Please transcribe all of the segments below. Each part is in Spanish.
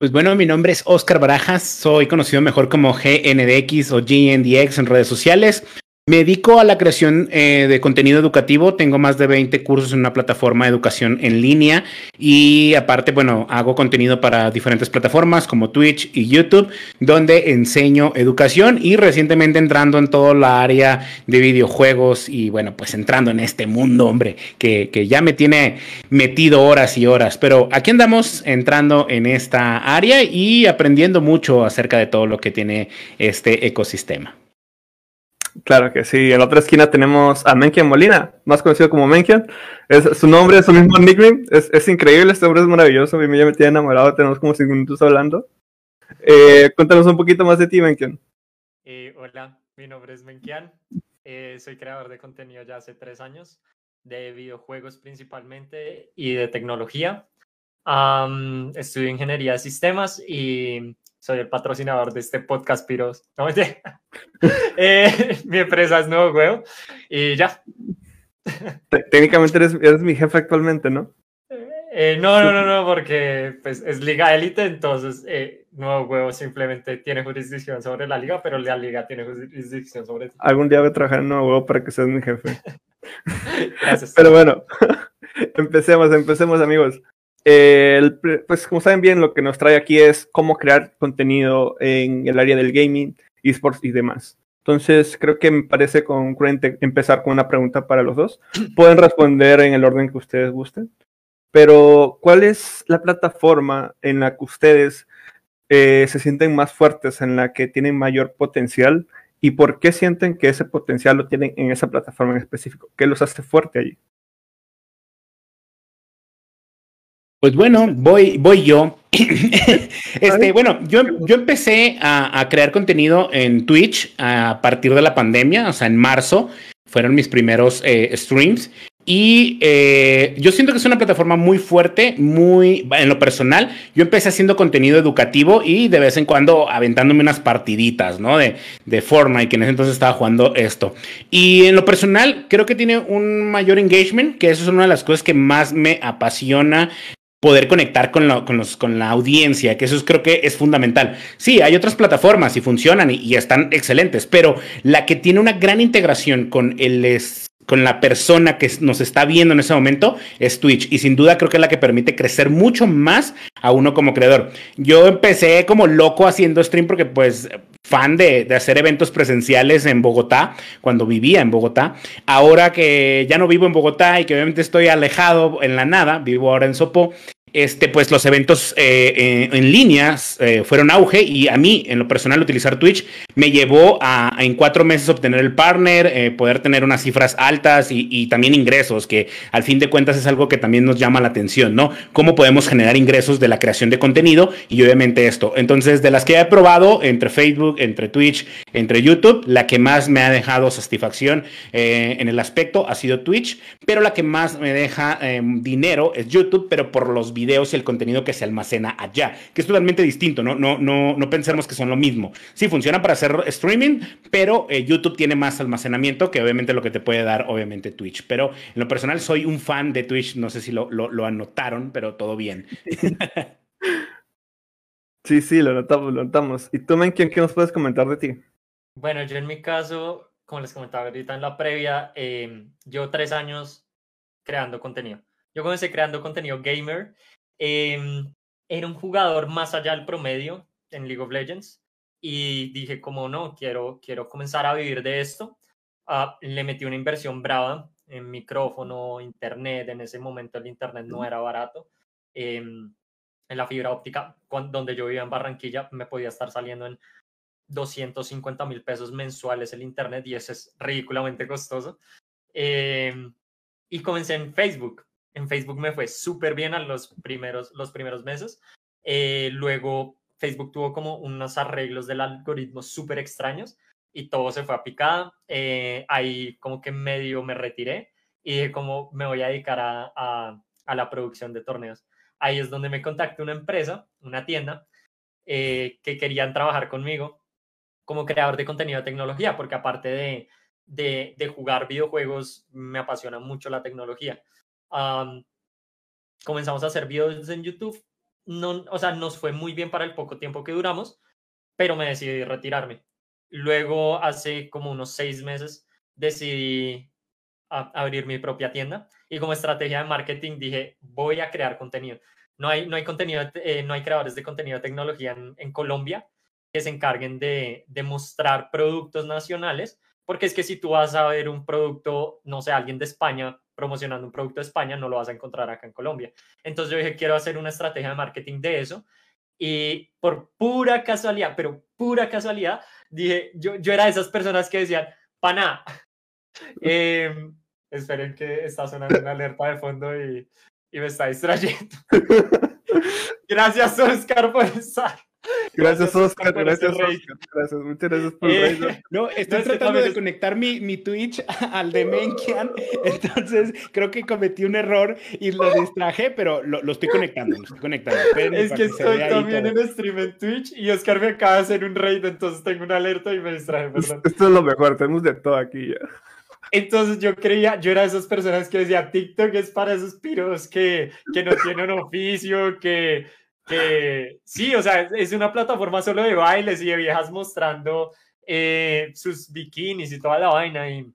Pues bueno, mi nombre es Oscar Barajas, soy conocido mejor como GNDX o GNDX en redes sociales. Me dedico a la creación eh, de contenido educativo. Tengo más de 20 cursos en una plataforma de educación en línea y aparte, bueno, hago contenido para diferentes plataformas como Twitch y YouTube, donde enseño educación y recientemente entrando en toda la área de videojuegos y bueno, pues entrando en este mundo, hombre, que, que ya me tiene metido horas y horas. Pero aquí andamos entrando en esta área y aprendiendo mucho acerca de todo lo que tiene este ecosistema. Claro que sí. En la otra esquina tenemos a Menkian Molina, más conocido como Menkian. Es, su nombre es su mismo nickname. Es, es, increíble, este hombre es maravilloso. A mí ya me tiene enamorado. Tenemos como cinco minutos hablando. Eh, cuéntanos un poquito más de ti, Menkian. Eh, hola, mi nombre es Menkian. Eh, soy creador de contenido ya hace tres años, de videojuegos principalmente y de tecnología. Um, estudio ingeniería de sistemas y soy el patrocinador de este podcast, Piros. No, eh, mi empresa es Nuevo Huevo y ya. Técnicamente eres, eres, mi jefe actualmente, ¿no? Eh, no, no, no, no, porque pues, es liga élite, entonces eh, Nuevo Huevo simplemente tiene jurisdicción sobre la liga, pero la liga tiene jurisdicción sobre ti. Algún día voy a trabajar en Nuevo Huevo para que seas mi jefe. Gracias. Pero bueno, empecemos, empecemos amigos. Eh, pues como saben bien, lo que nos trae aquí es cómo crear contenido en el área del gaming, esports y demás. Entonces, creo que me parece concurrente empezar con una pregunta para los dos. Pueden responder en el orden que ustedes gusten. Pero, ¿cuál es la plataforma en la que ustedes eh, se sienten más fuertes, en la que tienen mayor potencial? ¿Y por qué sienten que ese potencial lo tienen en esa plataforma en específico? ¿Qué los hace fuerte allí? Pues bueno, voy, voy yo. este, bueno, yo, yo empecé a, a, crear contenido en Twitch a partir de la pandemia, o sea, en marzo fueron mis primeros eh, streams. Y eh, yo siento que es una plataforma muy fuerte, muy en lo personal. Yo empecé haciendo contenido educativo y de vez en cuando aventándome unas partiditas, ¿no? De, de Fortnite, que en ese entonces estaba jugando esto. Y en lo personal, creo que tiene un mayor engagement, que eso es una de las cosas que más me apasiona poder conectar con, con, los, con la audiencia, que eso es, creo que es fundamental. Sí, hay otras plataformas y funcionan y, están excelentes, pero la que tiene una gran integración con el con la persona que nos está viendo en ese momento es Twitch y sin duda creo que es la que permite crecer mucho más a uno como creador. Yo empecé como loco haciendo stream porque pues fan de, de, hacer eventos presenciales en Bogotá, cuando vivía en Bogotá. Ahora que ya no vivo en Bogotá y que obviamente estoy alejado en la nada, vivo ahora en Sopó, este, pues los eventos eh, en, línea eh, fueron auge y a mí, en lo personal, utilizar Twitch me llevó a, en cuatro meses obtener el partner, eh, poder tener unas cifras altas y, y, también ingresos, que al fin de cuentas es algo que también nos llama la atención, ¿no? Cómo podemos generar ingresos de la creación de contenido y obviamente esto. Entonces, de las que he probado entre Facebook, entre Twitch, entre YouTube, la que más me ha dejado satisfacción en el aspecto ha sido Twitch, pero la que más me deja dinero es YouTube, pero por los y el contenido que se almacena allá, que es totalmente distinto, ¿no? No, no, no pensemos que son lo mismo. Sí, funciona para hacer streaming, pero eh, YouTube tiene más almacenamiento que obviamente lo que te puede dar, obviamente, Twitch. Pero en lo personal soy un fan de Twitch, no sé si lo, lo, lo anotaron, pero todo bien. sí, sí, lo notamos, lo notamos. ¿Y tú, Men, qué, qué nos puedes comentar de ti? Bueno, yo en mi caso, como les comentaba ahorita en la previa, eh, llevo tres años creando contenido. Yo comencé creando contenido gamer. Eh, era un jugador más allá del promedio en League of Legends y dije como no, quiero, quiero comenzar a vivir de esto. Uh, le metí una inversión brava en micrófono, internet. En ese momento el internet no era barato. Eh, en la fibra óptica, cuando, donde yo vivía en Barranquilla, me podía estar saliendo en 250 mil pesos mensuales el internet y eso es ridículamente costoso. Eh, y comencé en Facebook en Facebook me fue súper bien a los primeros, los primeros meses. Eh, luego Facebook tuvo como unos arreglos del algoritmo súper extraños y todo se fue a picada. Eh, ahí como que medio me retiré y dije como me voy a dedicar a, a, la producción de torneos. Ahí es donde me contacté una empresa, una tienda, eh, que querían trabajar conmigo como creador de contenido de tecnología, porque aparte de, de, de jugar videojuegos, me apasiona mucho la tecnología. Um, comenzamos a hacer videos en YouTube. no, o sea, nos fue muy bien para el poco tiempo que duramos, pero me decidí retirarme. Luego, hace como unos seis meses, decidí abrir mi propia tienda y como estrategia de marketing dije, voy a crear contenido. No hay, no hay contenido, eh, no hay creadores de contenido de tecnología en, en Colombia que se encarguen de, de, mostrar productos nacionales, porque es que si tú vas a ver un producto, no sé, alguien de España promocionando un producto de España, no lo vas a encontrar acá en Colombia. Entonces yo dije, quiero hacer una estrategia de marketing de eso. Y por pura casualidad, pero pura casualidad, dije, yo, yo era de esas personas que decían, pana, eh, esperen que está sonando una alerta de fondo y, y me está distrayendo. Gracias, Oscar, por estar. Gracias, Oscar. Gracias, Oscar. Gracias, muchas gracias por eh, No, estoy tratando de conectar mi, mi, Twitch al de Menkian, entonces creo que cometí un error y lo distraje, pero lo, lo estoy conectando, lo estoy conectando. es que estoy también en stream en Twitch y Oscar me acaba de hacer un raid, entonces tengo una alerta y me distraje, perdón. Esto es lo mejor, tenemos de todo aquí ya. Entonces yo creía, yo era de esas personas que decía, TikTok es para esos piros que, que no tienen oficio, que, sí, o sea, es una plataforma solo de bailes y de viejas mostrando eh, sus bikinis y toda la vaina. Y,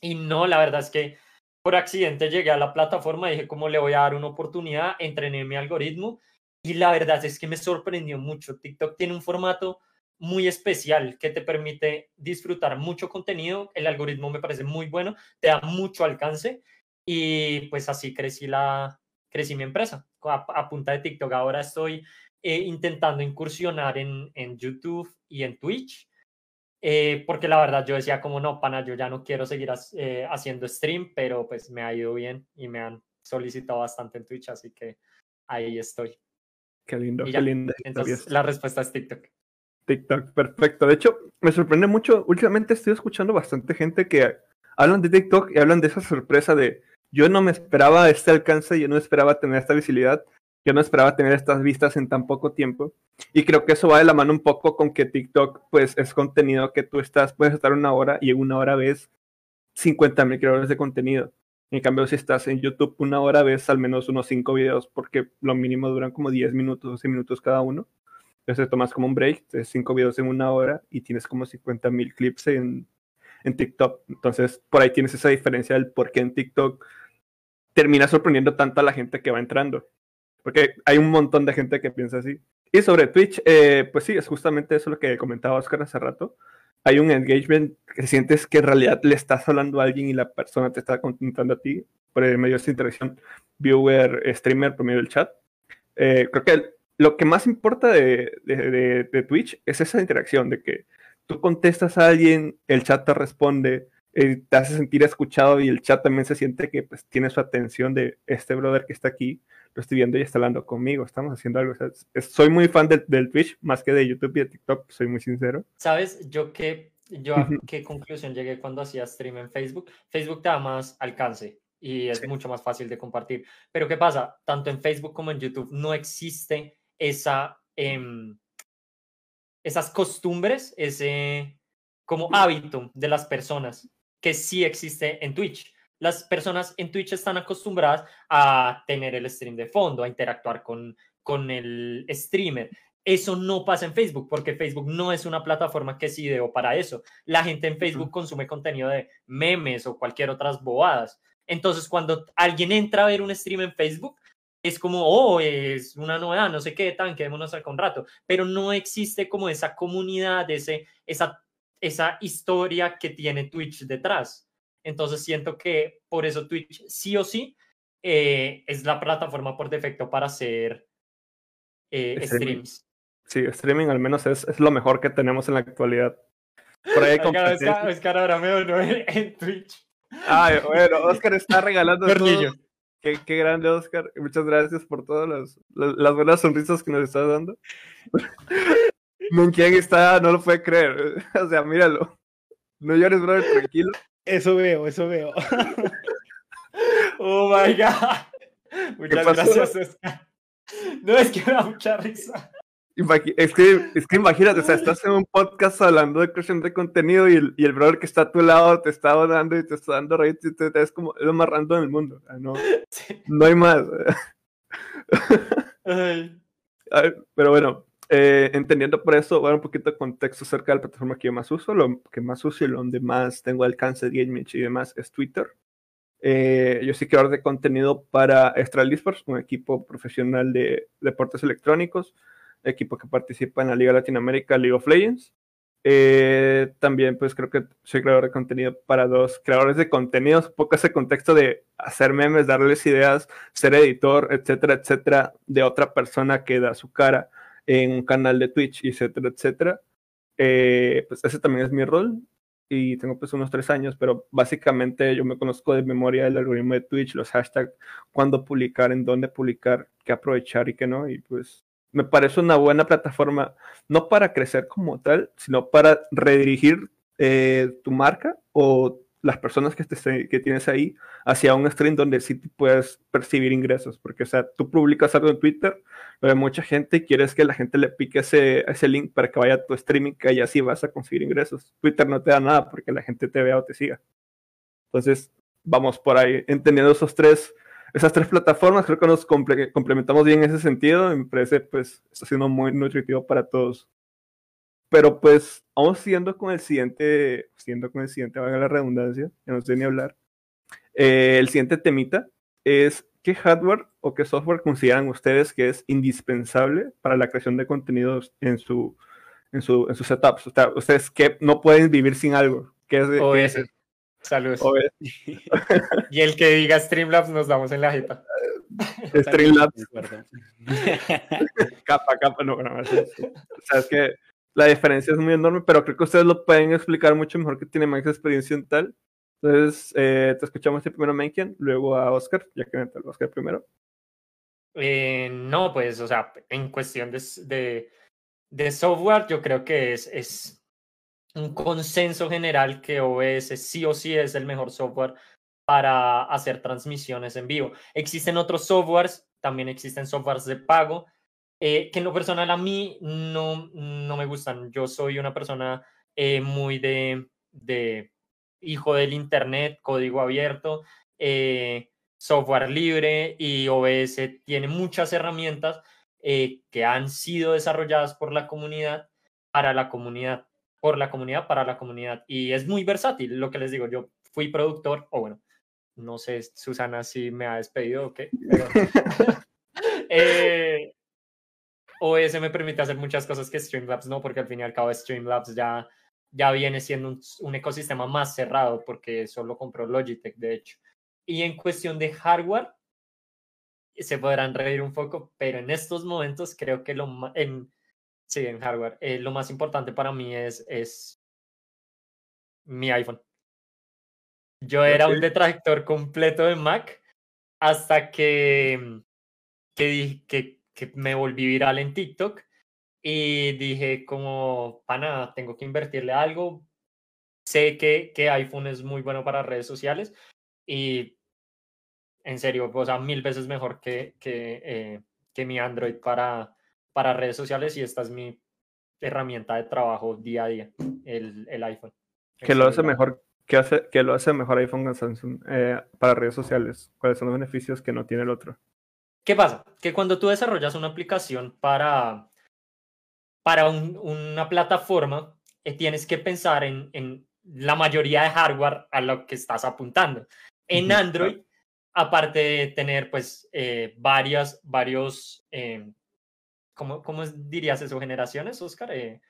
y no, la verdad es que por accidente llegué a la plataforma dije, ¿cómo le voy a dar una oportunidad? Entrené mi algoritmo y la verdad es que me sorprendió mucho. TikTok tiene un formato muy especial que te permite disfrutar mucho contenido. El algoritmo me parece muy bueno, te da mucho alcance y pues así crecí, la, crecí mi empresa a, punta de TikTok. Ahora estoy eh, intentando incursionar en, en, YouTube y en Twitch. Eh, porque la verdad yo decía como no, pana, yo ya no quiero seguir eh, haciendo stream, pero pues me ha ido bien y me han solicitado bastante en Twitch, así que ahí estoy. Qué lindo, qué lindo. Entonces la respuesta es TikTok. TikTok, perfecto. De hecho, me sorprende mucho. Últimamente estoy escuchando bastante gente que hablan de TikTok y hablan de esa sorpresa de yo no me esperaba este alcance, yo no esperaba tener esta visibilidad, yo no esperaba tener estas vistas en tan poco tiempo. Y creo que eso va de la mano un poco con que TikTok, pues, es contenido que tú estás, puedes estar una hora y en una hora ves 50 mil creadores de contenido. En cambio, si estás en YouTube una hora ves al menos unos 5 videos, porque lo mínimo duran como 10 minutos, 12 minutos cada uno. Entonces tomas como un break de cinco videos en una hora y tienes como 50 mil clips en, en TikTok. Entonces por ahí tienes esa diferencia del por qué en TikTok termina sorprendiendo tanto a la gente que va entrando. Porque hay un montón de gente que piensa así. Y sobre Twitch, eh, pues sí, es justamente eso lo que comentaba Oscar hace rato. Hay un engagement que sientes que en realidad le estás hablando a alguien y la persona te está contentando a ti por medio de esa interacción viewer, streamer, por medio del chat. Eh, creo que lo que más importa de, de, Twitch es esa interacción, de que tú contestas a alguien, el chat te responde, eh, te hace sentir escuchado y el chat también se siente que pues, tiene su atención de este brother que está aquí, lo estoy viendo y está hablando conmigo, estamos haciendo algo. soy muy fan del, del, Twitch más que de YouTube y de TikTok, soy muy sincero. ¿Sabes? Yo qué, yo a qué conclusión llegué cuando hacía stream en Facebook. Facebook te da más alcance y es mucho más fácil de compartir. Pero ¿qué pasa? Tanto en Facebook como en YouTube no existe esa, em, esas costumbres, ese como hábito de las personas que sí existe en Twitch. Las personas en Twitch están acostumbradas a tener el stream de fondo, a interactuar con, con el streamer. Eso no pasa en Facebook porque Facebook no es una plataforma que es ideo para eso. La gente en Facebook consume contenido de memes o cualquier otras bobadas. Entonces, cuando alguien entra a ver un stream en Facebook, es como, oh, es una novedad, no sé qué, tan, quedémonos acá un rato, pero no existe como esa comunidad, ese, esa, esa historia que tiene Twitch detrás. Entonces siento que por eso Twitch sí o sí eh, es la plataforma por defecto para hacer eh, streams. Sí, streaming al menos es, es, lo mejor que tenemos en la actualidad. Por ahí Oscar, ahora me en, en Twitch. Ay, bueno, Oscar está regalando Qué, qué, grande, Oscar. Muchas gracias por todas las, las, buenas sonrisas que nos estás dando. Quién está, no lo puede creer. O sea, míralo. No llores, brother, tranquilo. Eso veo, eso veo. oh my God. Muchas gracias, Oscar. No, es que me da mucha risa. Es que, es que imagínate, o sea, estás en un podcast hablando de creación de contenido y el, y el brother que está a tu lado te está dando y te está dando reír y te, es como lo más random del mundo. no, no hay más. pero bueno, eh, entendiendo por eso, dar un poquito de contexto acerca de la plataforma que yo más uso. Lo que más uso y donde más tengo alcance de gaming y demás es Twitter. Eh, yo soy creador de contenido para Estral Esports, un equipo profesional de deportes electrónicos, equipo que participa en la Liga Latinoamérica, League of Legends. Eh, también, pues creo que soy creador de contenido para dos creadores de contenidos, un poco ese contexto de hacer memes, darles ideas, ser editor, etcétera, etcétera, de otra persona que da su cara en un canal de Twitch, etcétera, etcétera. Eh, pues ese también es mi rol y tengo pues unos tres años, pero básicamente yo me conozco de memoria el algoritmo de Twitch, los hashtags, cuándo publicar, en dónde publicar, qué aprovechar y qué no, y pues me parece una buena plataforma, no para crecer como tal, sino para redirigir eh, tu marca o las personas que, te, que tienes ahí hacia un stream donde sí puedes percibir ingresos. Porque, o sea, tú publicas algo en Twitter, pero mucha gente y quieres que la gente le pique ese, ese link para que vaya a tu streaming, ahí así vas a conseguir ingresos. Twitter no te da nada porque la gente te vea o te siga. Entonces, vamos por ahí, entendiendo esos tres esas tres plataformas, creo que nos complementamos bien en ese sentido. Y me parece, pues, está siendo muy nutritivo para todos. Pero pues, vamos siguiendo con el siguiente, siguiendo con el siguiente, valga la redundancia, ya no sé ni hablar. Eh, el siguiente temita es qué hardware o qué software consideran ustedes que es indispensable para la creación de contenidos en su, en su, en sus setups. O sea, ustedes que no pueden vivir sin algo. ¿Qué es, ¿qué Saludos. y el que diga Streamlabs nos damos en la jeta. Streamlabs. capa, capa, no, no, O sea, es que la diferencia es muy enorme, pero creo que ustedes lo pueden explicar mucho mejor que tiene más experiencia en tal. Entonces, eh, te escuchamos primero a Menken, luego a Oscar, ya que entra el Oscar primero. Eh, no, pues, o sea, en cuestión de software, yo creo que es, es un consenso general que OBS sí o sí es el mejor software para hacer transmisiones en vivo. Existen otros softwares, también existen softwares de pago, eh, que en lo personal a mí no, no me gustan. Yo soy una persona eh, muy de, de, hijo del Internet, código abierto, eh, software libre y OBS tiene muchas herramientas que han sido desarrolladas por la comunidad para la comunidad por la comunidad, para la comunidad. Y es muy versátil, lo que les digo, yo fui productor, o bueno, no sé, Susana, si me ha despedido o qué, pero... eh, OS me permite hacer muchas cosas que Streamlabs no, porque al fin y al cabo Streamlabs ya, ya viene siendo un, un ecosistema más cerrado, porque solo compró Logitech, de hecho. Y en cuestión de hardware, se podrán reír un poco, pero en estos momentos creo que lo en, Sí, en hardware. Eh, lo más importante para mí es, es mi iPhone. Yo era un detractor completo de Mac hasta que, que, que, que me volví viral en TikTok y dije como, pana, tengo que invertirle algo. Sé que, que iPhone es muy bueno para redes sociales y en serio, o sea, mil veces mejor que, que, eh, que mi Android para, para redes sociales y esta es mi herramienta de trabajo día a día, el, el iPhone. ¿Qué lo hace mejor? ¿Qué, hace, que lo hace mejor iPhone que Samsung eh, para redes sociales? ¿Cuáles son los beneficios que no tiene el otro? ¿Qué pasa? Que cuando tú desarrollas una aplicación para, para una plataforma, eh, tienes que pensar en, en, la mayoría de hardware a lo que estás apuntando. En Android, aparte de tener pues eh, varias, varios ¿cómo, cómo dirías eso? ¿Generaciones, Oscar? Eh,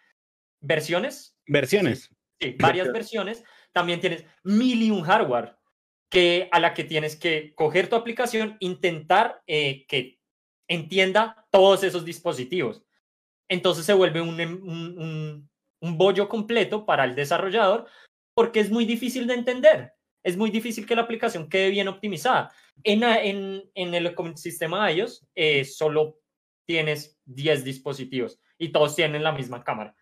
¿Versiones? Versiones. Sí, varias versiones. También tienes mil y un hardware que, a la que tienes que coger tu aplicación, intentar eh, que entienda todos esos dispositivos. Entonces se vuelve un, un, un, bollo completo para el desarrollador porque es muy difícil de entender. Es muy difícil que la aplicación quede bien optimizada. En, en, en el ecosistema de ellos, eh, solo tienes 10 dispositivos y todos tienen la misma cámara.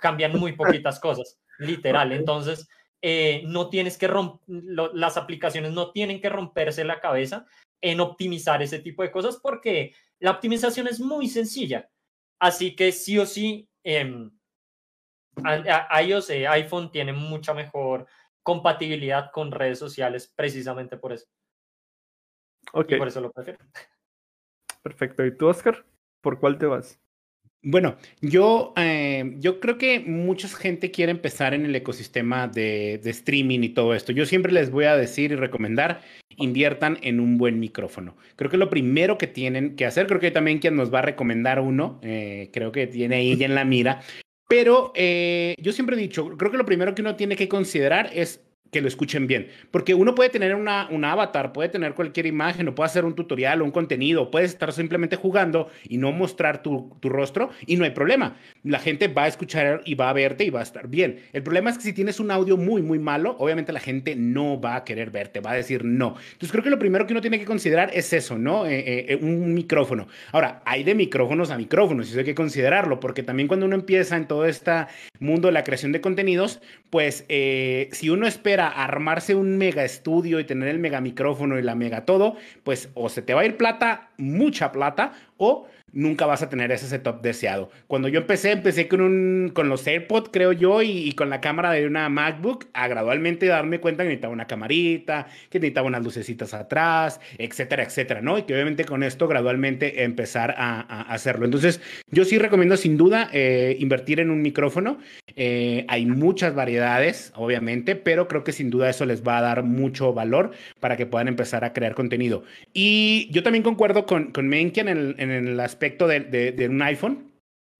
Cambian muy poquitas cosas, literal. Entonces, eh, no tienes que romper, las aplicaciones no tienen que romperse la cabeza en optimizar ese tipo de cosas porque la optimización es muy sencilla. Así que sí o sí, eh, iOS, eh, iPhone tiene mucha mejor compatibilidad con redes sociales precisamente por eso. Ok. por eso lo prefiero. Perfecto. ¿Y tú, Oscar? ¿por cuál te vas? Bueno, yo, eh, yo creo que mucha gente quiere empezar en el ecosistema de, streaming y todo esto. Yo siempre les voy a decir y recomendar, inviertan en un buen micrófono. Creo que lo primero que tienen que hacer, creo que también quien nos va a recomendar uno, eh, creo que tiene ahí en la mira, pero eh, yo siempre he dicho, creo que lo primero que uno tiene que considerar es que lo escuchen bien. Porque uno puede tener una, un avatar, puede tener cualquier imagen, o puede hacer un tutorial o un contenido, puedes estar simplemente jugando y no mostrar tu, tu, rostro y no hay problema. La gente va a escuchar y va a verte y va a estar bien. El problema es que si tienes un audio muy, muy malo, obviamente la gente no va a querer verte, va a decir no. Entonces creo que lo primero que uno tiene que considerar es eso, ¿no? Eh, eh, eh un micrófono. Ahora, hay de micrófonos a micrófonos eso hay que considerarlo, porque también cuando uno empieza en todo este mundo de la creación de contenidos, pues eh, si uno espera armarse un mega estudio y tener el mega micrófono y la mega todo, pues o se te va a ir plata, mucha plata, o nunca vas a tener ese setup deseado. Cuando yo empecé, empecé con, un, con los AirPods, creo yo, y, con la cámara de una MacBook, a gradualmente darme cuenta que necesitaba una camarita, que necesitaba unas lucecitas atrás, etcétera, etcétera, ¿no? Y que obviamente con esto gradualmente empezar a, hacerlo. Entonces, yo sí recomiendo sin duda eh, invertir en un micrófono. Eh, hay muchas variedades, obviamente, pero creo que sin duda eso les va a dar mucho valor para que puedan empezar a crear contenido. Y yo también concuerdo con, con Menken en el, en el aspecto de, un iPhone.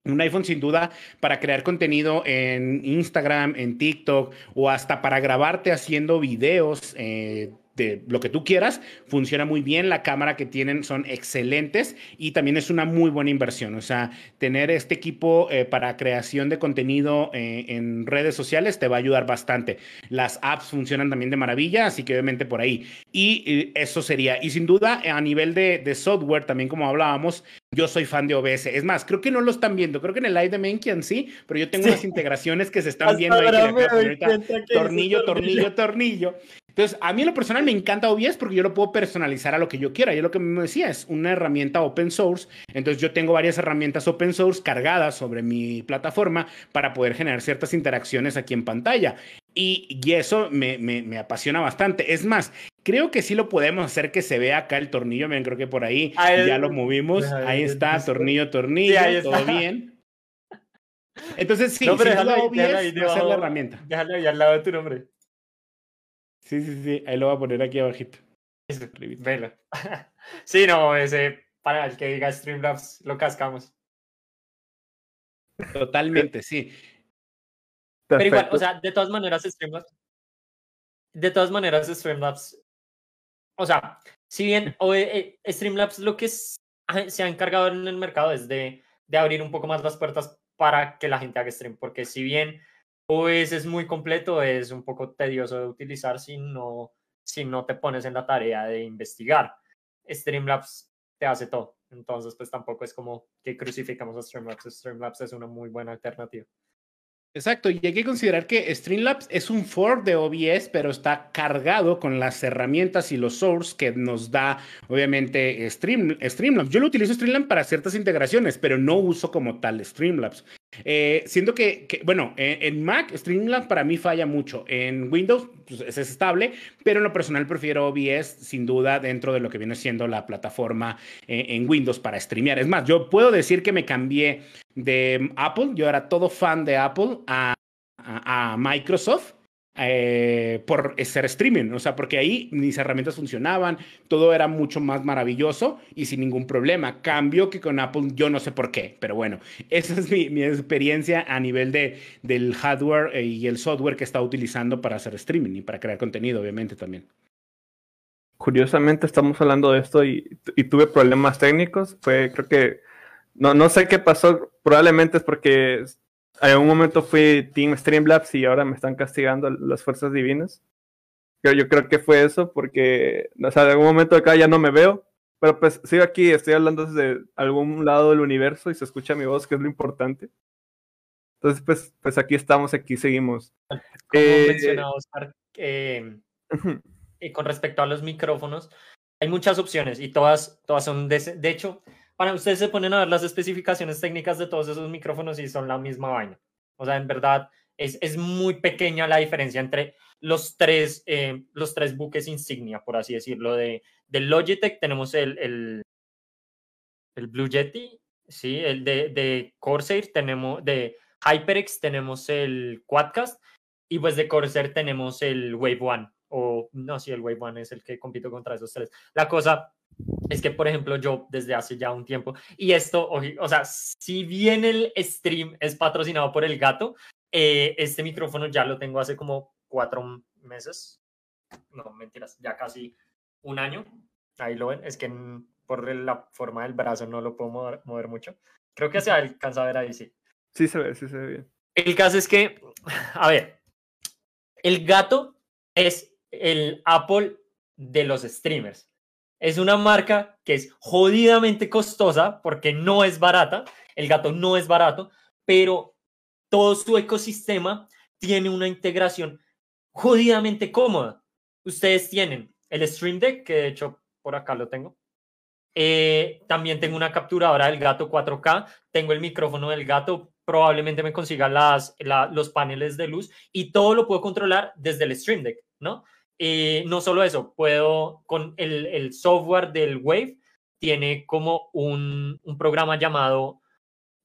Un iPhone sin duda para crear contenido en Instagram, en TikTok o hasta para grabarte haciendo videos eh, de lo que tú quieras, funciona muy bien, la cámara que tienen son excelentes y también es una muy buena inversión. O sea, tener este equipo eh, para creación de contenido eh, en redes sociales te va a ayudar bastante. Las apps funcionan también de maravilla, así que obviamente por ahí. Y, eso sería. Y sin duda, a nivel de, de, software, también como hablábamos, yo soy fan de OBS. Es más, creo que no lo están viendo, creo que en el live de Menkian sí, pero yo tengo unas integraciones que se están viendo ahí. tornillo, tornillo, tornillo. Entonces, a mí en lo personal me encanta OBS porque yo lo puedo personalizar a lo que yo quiera. Yo lo que me decía es una herramienta open source. Entonces, yo tengo varias herramientas open source cargadas sobre mi plataforma para poder generar ciertas interacciones aquí en pantalla. Y, y eso me, me, me, apasiona bastante. Es más, creo que sí lo podemos hacer que se vea acá el tornillo. Miren, creo que por ahí, ya lo movimos. Ahí, está, tornillo, tornillo, todo bien. Entonces, sí, no, pero OBS va a ser la herramienta. Déjalo ahí al lado de tu nombre. Sí, sí, sí, ahí lo voy a poner aquí abajito. Velo. sí, no, ese, para el que diga Streamlabs, lo cascamos. Totalmente, sí. Pero igual, o sea, de todas maneras, Streamlabs. De todas maneras, Streamlabs. O sea, si bien eh, eh, Streamlabs lo que se ha encargado en el mercado es de, de abrir un poco más las puertas para que la gente haga stream, porque si bien pues es muy completo, es un poco tedioso de utilizar si no, si no te pones en la tarea de investigar. Streamlabs te hace todo, entonces pues tampoco es como que crucificamos a Streamlabs, Streamlabs es una muy buena alternativa. Exacto, y hay que considerar que Streamlabs es un fork de OBS, pero está cargado con las herramientas y los source que nos da, obviamente, Stream, Streamlabs. Yo lo utilizo Streamlabs para ciertas integraciones, pero no uso como tal Streamlabs. Eh, siento que, bueno, en, Mac, Streamlabs para mí falla mucho. En Windows pues, es estable, pero en lo personal prefiero OBS sin duda dentro de lo que viene siendo la plataforma eh, en Windows para streamear. Es más, yo puedo decir que me cambié de Apple, yo era todo fan de Apple, a Microsoft eh, por ser streaming, o sea, porque ahí mis herramientas funcionaban, todo era mucho más maravilloso y sin ningún problema. Cambio que con Apple yo no sé por qué, pero bueno, esa es mi, experiencia a nivel de, del hardware eh, y el software que está utilizando para hacer streaming y para crear contenido, obviamente también. Curiosamente estamos hablando de esto y, y tuve problemas técnicos, fue creo que no, no sé qué pasó, probablemente es porque en un momento fui Team Streamlabs y ahora me están castigando las fuerzas divinas. Yo, yo creo que fue eso porque, o sea, de algún momento acá ya no me veo, pero pues sigo aquí, estoy hablando desde algún lado del universo y se escucha mi voz, que es lo importante. Entonces, pues, pues aquí estamos, aquí seguimos. Como eh, mencionaba Oscar, eh, y con respecto a los micrófonos, hay muchas opciones y todas, todas son, de, de hecho, para ustedes se ponen a ver las especificaciones técnicas de todos esos micrófonos y son la misma vaina. O sea, en verdad es, es muy pequeña la diferencia entre los tres, eh, los tres buques insignia, por así decirlo. De, de Logitech tenemos el, el, el Blue Yeti, Sí, el de, de Corsair tenemos, de HyperX tenemos el Quadcast y pues de Corsair tenemos el Wave One. O no, sí, el Wave One es el que compito contra esos tres. La cosa es que, por ejemplo, yo desde hace ya un tiempo, y esto, o sea, si bien el stream es patrocinado por el gato, eh, este micrófono ya lo tengo hace como cuatro meses. No, mentiras, ya casi un año. Ahí lo ven, es que por la forma del brazo no lo puedo mover, mover mucho. Creo que se alcanza a ver ahí, sí. Sí se ve, sí se ve bien. El caso es que, a ver, el gato es el Apple de los streamers. Es una marca que es jodidamente costosa porque no es barata. El gato no es barato, pero todo su ecosistema tiene una integración jodidamente cómoda. Ustedes tienen el Stream Deck, que de hecho por acá lo tengo. Eh, también tengo una capturadora del gato 4K. Tengo el micrófono del gato. Probablemente me consiga las, los paneles de luz y todo lo puedo controlar desde el Stream Deck, ¿no? Eh, no solo eso, puedo con el, software del Wave, tiene como un, programa llamado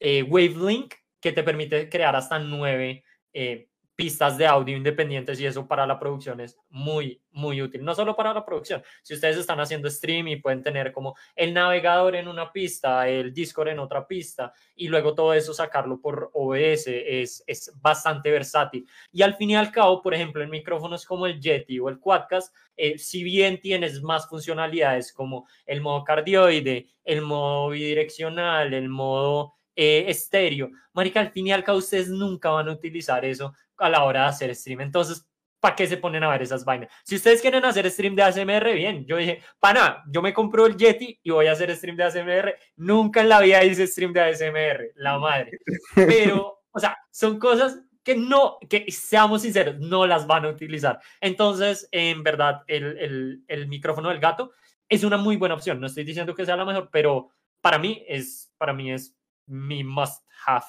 eh, WaveLink que te permite crear hasta nueve eh, pistas de audio independientes y eso para la producción es muy, muy útil. No solo para la producción, si ustedes están haciendo stream y pueden tener como el navegador en una pista, el Discord en otra pista y luego todo eso sacarlo por OBS es, es bastante versátil. Y al fin y al cabo, por ejemplo, en micrófonos como el Yeti o el Quadcast, eh, si bien tienes más funcionalidades como el modo cardioide, el modo bidireccional, el modo eh, estéreo. Marica, al fin y al cabo ustedes nunca van a utilizar eso a la hora de hacer stream. Entonces, ¿para qué se ponen a ver esas vainas? Si ustedes quieren hacer stream de ASMR, bien. Yo dije, pana, yo me compro el Yeti y voy a hacer stream de ASMR. Nunca en la vida hice stream de ASMR, la madre. Pero, o sea, son cosas que no, que seamos sinceros, no las van a utilizar. Entonces, en verdad, el, el, el micrófono del gato es una muy buena opción. No estoy diciendo que sea la mejor, pero para mí es, para mí es mi must have.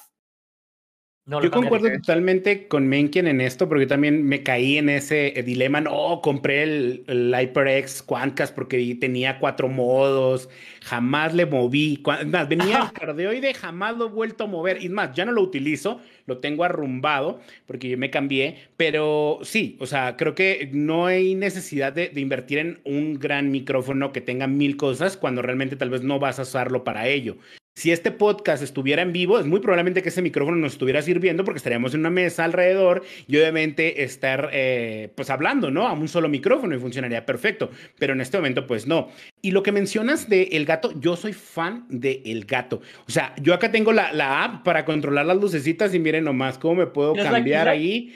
yo concuerdo totalmente con Menken en esto, porque yo también me caí en ese eh, dilema. No, compré el, el HyperX Quantcast porque tenía cuatro modos, jamás le moví. Más, venía el cardioide, jamás lo he vuelto a mover. Y más, ya no lo utilizo, lo tengo arrumbado porque yo me cambié. Pero sí, o sea, creo que no hay necesidad de, de invertir en un gran micrófono que tenga mil cosas cuando realmente tal vez no vas a usarlo para ello si este podcast estuviera en vivo, es muy probablemente que ese micrófono nos estuviera sirviendo porque estaríamos en una mesa alrededor y obviamente estar eh, pues hablando, ¿no? A un solo micrófono y funcionaría perfecto, pero en este momento pues no. Y lo que mencionas de el gato, yo soy fan de el gato. O sea, yo acá tengo la, la app para controlar las lucecitas y miren nomás cómo me puedo cambiar ahí.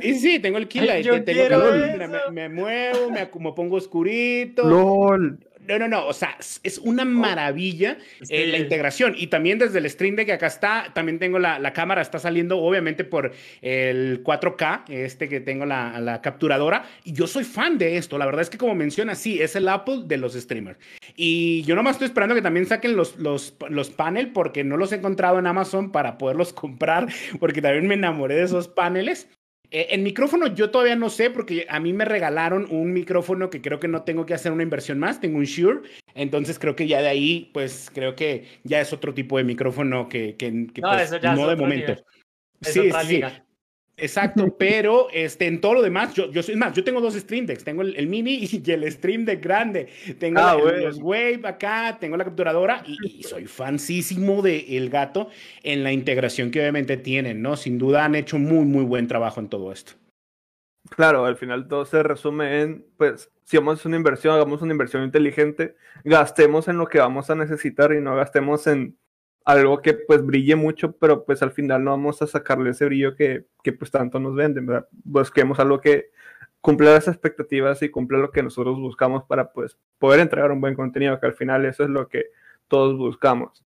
y sí, tengo el killer. me, me, muevo, me, me pongo oscurito. LOL. No, no, no, o sea, es una oh, maravilla eh, la integración. Y también desde el stream deck acá está, también tengo la, la, cámara, está saliendo obviamente por el 4K, este que tengo la, la, capturadora. Y yo soy fan de esto, la verdad es que como menciona, sí, es el Apple de los streamers. Y yo nomás estoy esperando que también saquen los, los, los paneles porque no los he encontrado en Amazon para poderlos comprar, porque también me enamoré de esos paneles. Eh, el micrófono yo todavía no sé porque a mí me regalaron un micrófono que creo que no tengo que hacer una inversión más, tengo un Shure, entonces creo que ya de ahí pues creo que ya es otro tipo de micrófono que, que, no, pues, de momento. Sí, sí, sí. Exacto, pero este, en todo lo demás, yo, yo soy más, yo tengo dos Stream Decks, tengo el, mini y el Stream Deck grande, tengo ah, los Wave acá, tengo la capturadora y, soy fansísimo de El Gato en la integración que obviamente tienen, ¿no? Sin duda han hecho muy, muy buen trabajo en todo esto. Claro, al final todo se resume en, pues, si vamos a hacer una inversión, hagamos una inversión inteligente, gastemos en lo que vamos a necesitar y no gastemos en algo que pues brille mucho, pero pues al final no vamos a sacarle ese brillo que, que pues tanto nos venden. Busquemos algo que cumpla las expectativas y cumpla lo que nosotros buscamos para pues poder entregar un buen contenido, que al final eso es lo que todos buscamos.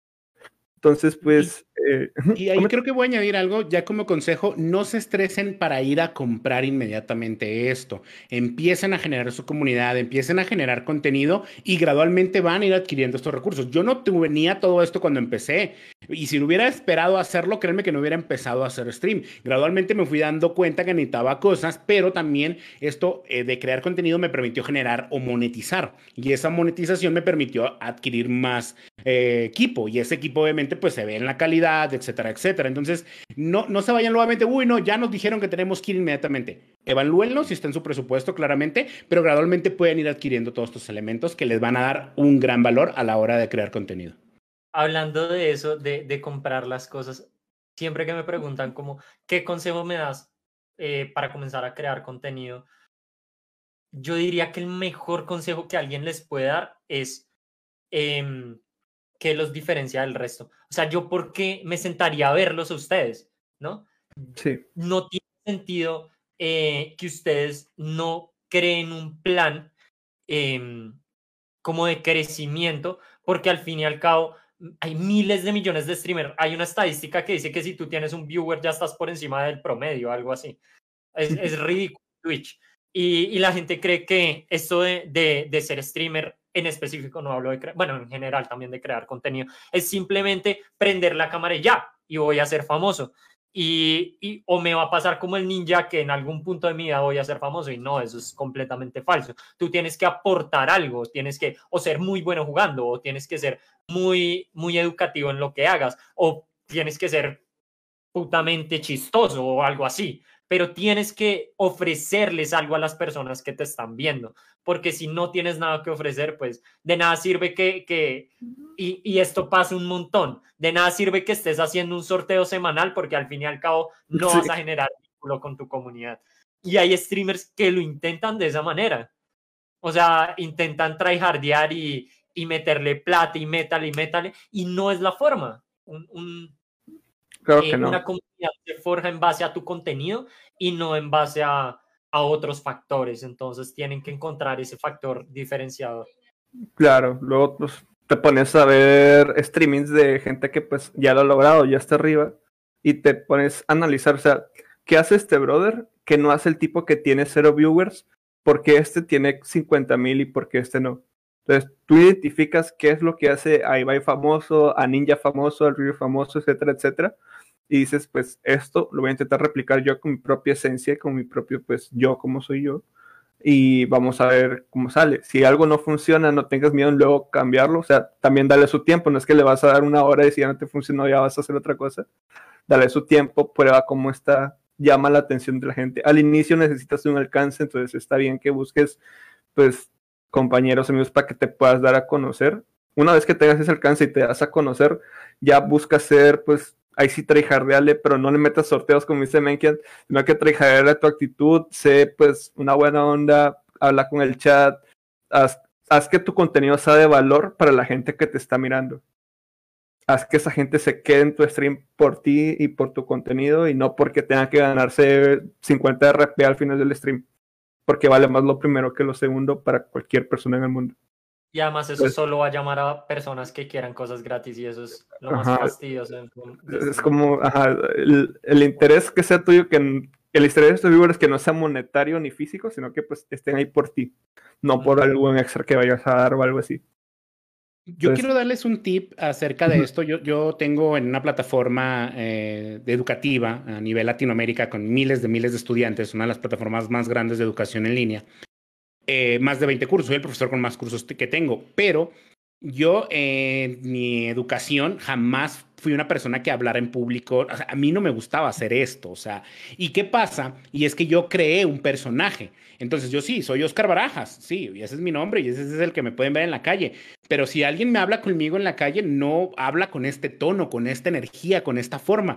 Entonces, pues, Eh, y ahí creo que voy a añadir algo, ya como consejo, no se estresen para ir a comprar inmediatamente esto. Empiecen a generar su comunidad, empiecen a generar contenido y gradualmente van a ir adquiriendo estos recursos. Yo no tenía todo esto cuando empecé y si hubiera esperado hacerlo, créanme que no hubiera empezado a hacer stream. Gradualmente me fui dando cuenta que necesitaba cosas, pero también esto eh, de crear contenido me permitió generar o monetizar y esa monetización me permitió adquirir más eh, equipo y ese equipo obviamente pues se ve en la calidad, etcétera, etcétera. Entonces, no, no se vayan nuevamente, uy, no, ya nos dijeron que tenemos que ir inmediatamente. Evalúenlo si está en su presupuesto claramente, pero gradualmente pueden ir adquiriendo todos estos elementos que les van a dar un gran valor a la hora de crear contenido. Hablando de eso, de, de comprar las cosas, siempre que me preguntan como, ¿qué consejo me das eh, para comenzar a crear contenido? Yo diría que el mejor consejo que alguien les puede dar es eh, que los diferencia del resto. O sea, yo por qué me sentaría a verlos a ustedes, ¿no? Sí. No tiene sentido eh, que ustedes no creen un plan eh, como de crecimiento, porque al fin y al cabo hay miles de millones de streamers. Hay una estadística que dice que si tú tienes un viewer ya estás por encima del promedio, algo así. Es, es ridículo Twitch. Y, y, la gente cree que esto de, de, de ser streamer en específico no hablo de, bueno, en general también de crear contenido, es simplemente prender la cámara y ya, y voy a ser famoso. Y, y, o me va a pasar como el ninja que en algún punto de mi vida voy a ser famoso y no, eso es completamente falso. Tú tienes que aportar algo, tienes que o ser muy bueno jugando o tienes que ser muy muy educativo en lo que hagas o tienes que ser putamente chistoso o algo así pero tienes que ofrecerles algo a las personas que te están viendo, porque si no tienes nada que ofrecer, pues de nada sirve que, que y, y, esto pasa un montón, de nada sirve que estés haciendo un sorteo semanal, porque al fin y al cabo no sí. vas a generar vínculo con tu comunidad. Y hay streamers que lo intentan de esa manera. O sea, intentan tryhardear y, y meterle plata y métale y métale, y no es la forma. Un, un, Que eh, no. Una comunidad se forja en base a tu contenido y no en base a, a, otros factores. Entonces tienen que encontrar ese factor diferenciador. Claro, luego pues, te pones a ver streamings de gente que pues ya lo ha logrado, ya está arriba, y te pones a analizar, o sea, ¿qué hace este brother que no hace el tipo que tiene cero viewers? ¿Por qué este tiene 50 mil y por qué este no? Entonces, tú identificas qué es lo que hace a Ibai famoso, a Ninja famoso, al Ryu famoso, etcétera, etcétera. Y dices, pues esto lo voy a intentar replicar yo con mi propia esencia, con mi propio, pues yo como soy yo. Y vamos a ver cómo sale. Si algo no funciona, no tengas miedo en luego cambiarlo. O sea, también dale su tiempo. No es que le vas a dar una hora y si ya no te funcionó, ya vas a hacer otra cosa. Dale su tiempo, prueba cómo está, llama la atención de la gente. Al inicio necesitas un alcance, entonces está bien que busques, pues, compañeros, amigos, para que te puedas dar a conocer. Una vez que tengas ese alcance y te das a conocer, ya busca ser, pues, ahí sí tryhardeale, pero no le metas sorteos como dice Menkian, sino que tryhardeale tu actitud, sé, pues, una buena onda, habla con el chat, haz, que tu contenido sea de valor para la gente que te está mirando. Haz que esa gente se quede en tu stream por ti y por tu contenido y no porque tenga que ganarse 50 RP al final del stream porque vale más lo primero que lo segundo para cualquier persona en el mundo. Y además eso pues, solo va a llamar a personas que quieran cosas gratis y eso es lo más ajá, fastidioso. Es como ajá, el, el, interés que sea tuyo, que el interés de estos viewers que no sea monetario ni físico, sino que pues estén ahí por ti, no por algún extra que vayas a dar o algo así. Yo Entonces, quiero darles un tip acerca de esto. Yo, yo tengo en una plataforma eh, educativa a nivel Latinoamérica con miles de miles de estudiantes, una de las plataformas más grandes de educación en línea. Eh, más de 20 cursos, soy el profesor con más cursos que tengo, pero yo en mi educación jamás fui una persona que hablara en público. O sea, a mí no me gustaba hacer esto. O sea, ¿y qué pasa? Y es que yo creé un personaje. Entonces yo sí, soy Oscar Barajas, sí, y ese es mi nombre y ese es el que me pueden ver en la calle. Pero si alguien me habla conmigo en la calle, no habla con este tono, con esta energía, con esta forma.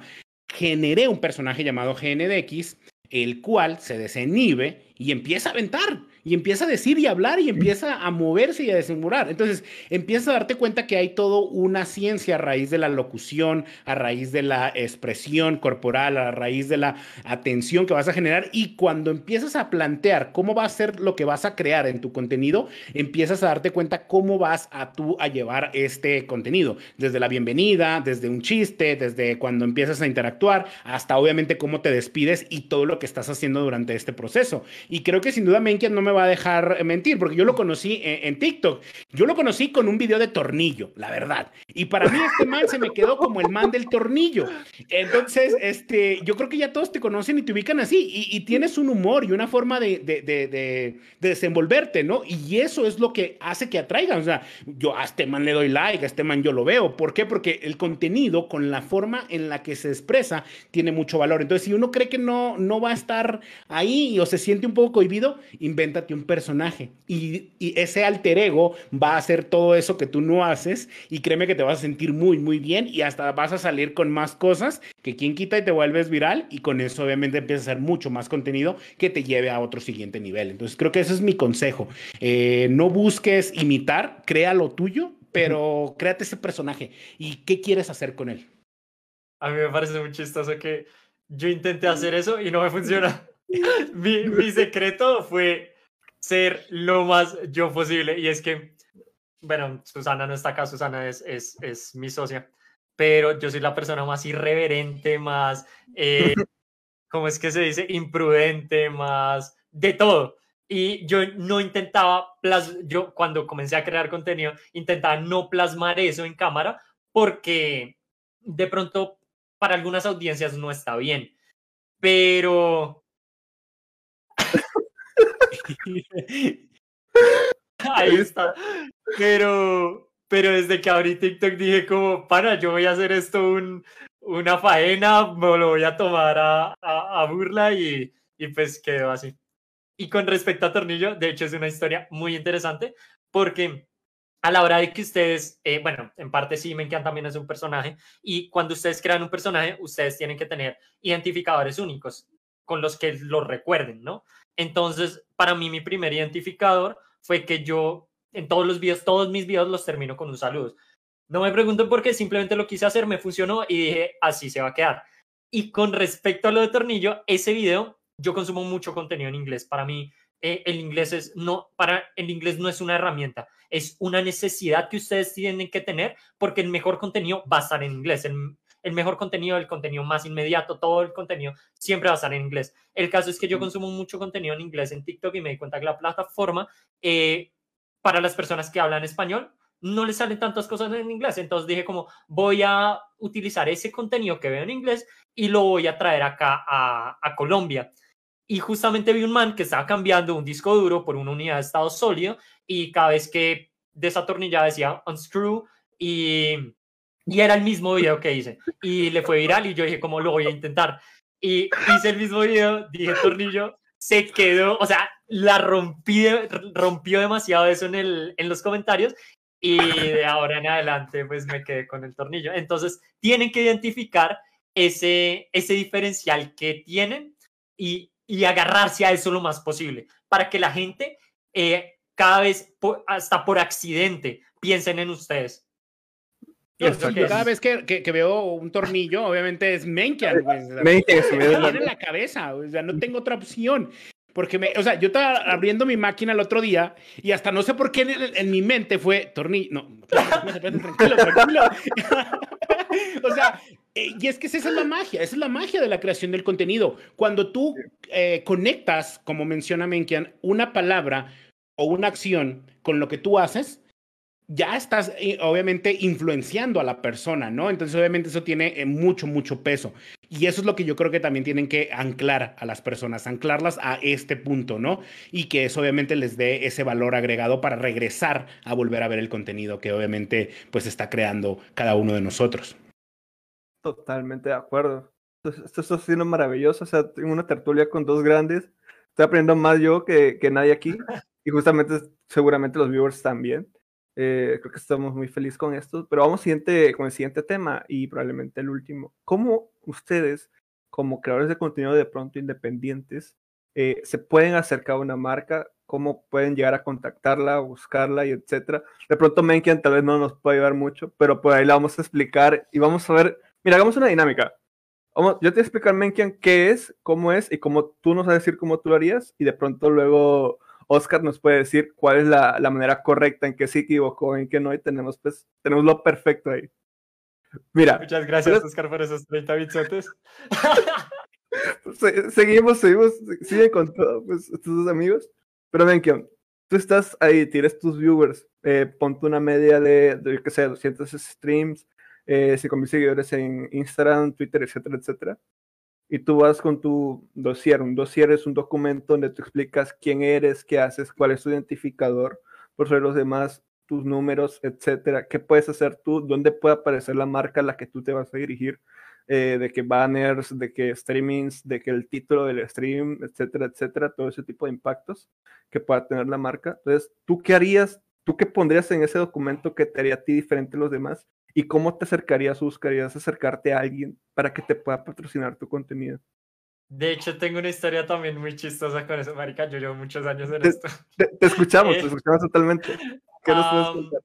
Generé un personaje llamado GNDX, el cual se desinhibe y empieza a aventar. Y empieza a decir y hablar y empieza a moverse y a desenmurar. Entonces, empieza a darte cuenta que hay todo una ciencia a raíz de la locución, a raíz de la expresión corporal, a raíz de la atención que vas a generar y cuando empiezas a plantear cómo va a ser lo que vas a crear en tu contenido, empiezas a darte cuenta cómo vas a tú a llevar este contenido, desde la bienvenida, desde un chiste, desde cuando empiezas a interactuar, hasta obviamente cómo te despides y todo lo que estás haciendo durante este proceso. Y creo que sin duda Menkian no me va a dejar mentir, porque yo lo conocí en, TikTok. Yo lo conocí con un video de tornillo, la verdad. Y para mí este man se me quedó como el man del tornillo. Entonces, este, yo creo que ya todos te conocen y te ubican así. Y, tienes un humor y una forma de, de, de, de, desenvolverte, ¿no? Y eso es lo que hace que atraigan. O sea, yo a este man le doy like, a este man yo lo veo. ¿Por qué? Porque el contenido con la forma en la que se expresa tiene mucho valor. Entonces, si uno cree que no, no va a estar ahí o se siente un poco cohibido, invéntate un personaje y, ese alter ego va a hacer todo eso que tú no haces y créeme que te vas a sentir muy, muy bien y hasta vas a salir con más cosas que quien quita y te vuelves viral y con eso obviamente empiezas a hacer mucho más contenido que te lleve a otro siguiente nivel. Entonces creo que ese es mi consejo. Eh, no busques imitar, crea lo tuyo, pero créate ese personaje y qué quieres hacer con él. A mí me parece muy chistoso que yo intenté hacer eso y no me funciona. mi, mi secreto fue ser lo más yo posible. Y es que, bueno, Susana no está acá, Susana es, es, es mi socia, pero yo soy la persona más irreverente, más, eh, ¿cómo es que se dice? Imprudente, más de todo. Y yo no intentaba, plas yo cuando comencé a crear contenido, intentaba no plasmar eso en cámara porque de pronto para algunas audiencias no está bien. Pero Ahí está. Pero, pero desde que abrí TikTok dije como, para, yo voy a hacer esto un, una faena, me lo voy a tomar a, a, burla y, y pues quedó así. Y con respecto a Tornillo, de hecho es una historia muy interesante porque a la hora de que ustedes, eh, bueno, en parte sí, me encanta también es un personaje, y cuando ustedes crean un personaje, ustedes tienen que tener identificadores únicos con los que lo recuerden, ¿no? Entonces, para mí, mi primer identificador fue que yo, en todos los videos, todos mis videos los termino con un saludo. No me pregunten por qué, simplemente lo quise hacer, me funcionó y dije, así se va a quedar. Y con respecto a lo de Tornillo, ese video, yo consumo mucho contenido en inglés. Para mí, eh, el inglés es no, para el inglés no es una herramienta, es una necesidad que ustedes tienen que tener porque el mejor contenido va a estar en inglés. El mejor contenido, el contenido más inmediato, todo el contenido siempre va a estar en inglés. El caso es que yo consumo mucho contenido en inglés en TikTok y me di cuenta que la plataforma, eh, para las personas que hablan español, no les salen tantas cosas en inglés. Entonces dije como, voy a utilizar ese contenido que veo en inglés y lo voy a traer acá a, a Colombia. Y justamente vi un man que estaba cambiando un disco duro por una unidad de estado sólido y cada vez que desatornillaba decía unscrew y y era el mismo video que hice. Y le fue viral y yo dije, ¿cómo lo voy a intentar? Y hice el mismo video, dije tornillo, se quedó, o sea, la rompí, rompió demasiado eso en, el, en los comentarios y de ahora en adelante pues me quedé con el tornillo. Entonces, tienen que identificar ese, ese diferencial que tienen y, y agarrarse a eso lo más posible para que la gente eh, cada vez, hasta por accidente, piensen en ustedes cada vez que, que, veo un tornillo, obviamente es Menkian. Menkian se me viene en la cabeza, o sea, no tengo otra opción. Porque, me, o sea, yo estaba abriendo mi máquina el otro día y hasta no sé por qué en, mi mente fue tornillo. No, tranquilo, tranquilo. o sea, eh, y es que esa es la magia, esa es la magia de la creación del contenido. Cuando tú eh, conectas, como menciona Menkian, una palabra o una acción con lo que tú haces, ya estás eh, obviamente influenciando a la persona, ¿no? Entonces obviamente eso tiene eh, mucho, mucho peso. Y eso es lo que yo creo que también tienen que anclar a las personas, anclarlas a este punto, ¿no? Y que eso obviamente les dé ese valor agregado para regresar a volver a ver el contenido que obviamente pues está creando cada uno de nosotros. Totalmente de acuerdo. Esto, está siendo maravilloso. O sea, tengo una tertulia con dos grandes. Estoy aprendiendo más yo que, que nadie aquí. Y justamente, seguramente los viewers también. Eh, creo que estamos muy felices con esto, pero vamos siguiente, con el siguiente tema y probablemente el último. ¿Cómo ustedes, como creadores de contenido de pronto independientes, eh, se pueden acercar a una marca cómo pueden llegar a contactarla, buscarla y etcétera. De pronto Menkian tal vez no nos puede ayudar mucho, pero por ahí la vamos a explicar y vamos a ver. Mira, hagamos una dinámica. Vamos, yo te voy a explicar Menkian qué es, cómo es y cómo tú nos vas a decir cómo tú lo harías y de pronto luego Oscar nos puede decir cuál es la, la manera correcta en que se equivocó, en que no y tenemos pues tenemos lo perfecto ahí. Mira. Muchas gracias, Oscar, por esos 30 bitsotes. seguimos, seguimos, sigue con todo, pues, tus amigos. Pero ven que tú estás ahí, tienes tus viewers, eh, ponte una media de, de, qué sé, 200 streams, eh, 5.000 seguidores en Instagram, Twitter, etcétera, etcétera. Y tú vas con tu dossier. Un dossier es un documento donde tú explicas quién eres, qué haces, cuál es tu identificador, por sobre los demás, tus números, etcétera. ¿Qué puedes hacer tú? ¿Dónde puede aparecer la marca a la que tú te vas a dirigir? Eh, de que banners, de que streamings, de que el título del stream, etcétera, etcétera, todo ese tipo de impactos que pueda tener la marca. Entonces, ¿tú qué harías? ¿Tú qué pondrías en ese documento que te haría a ti diferente a los demás? ¿Y cómo te acercarías o buscarías acercarte a alguien para que te pueda patrocinar tu contenido? De hecho, tengo una historia también muy chistosa con eso, Marica. Yo llevo muchos años en esto. Te, escuchamos, te escuchamos totalmente. ¿Qué nos puedes contar?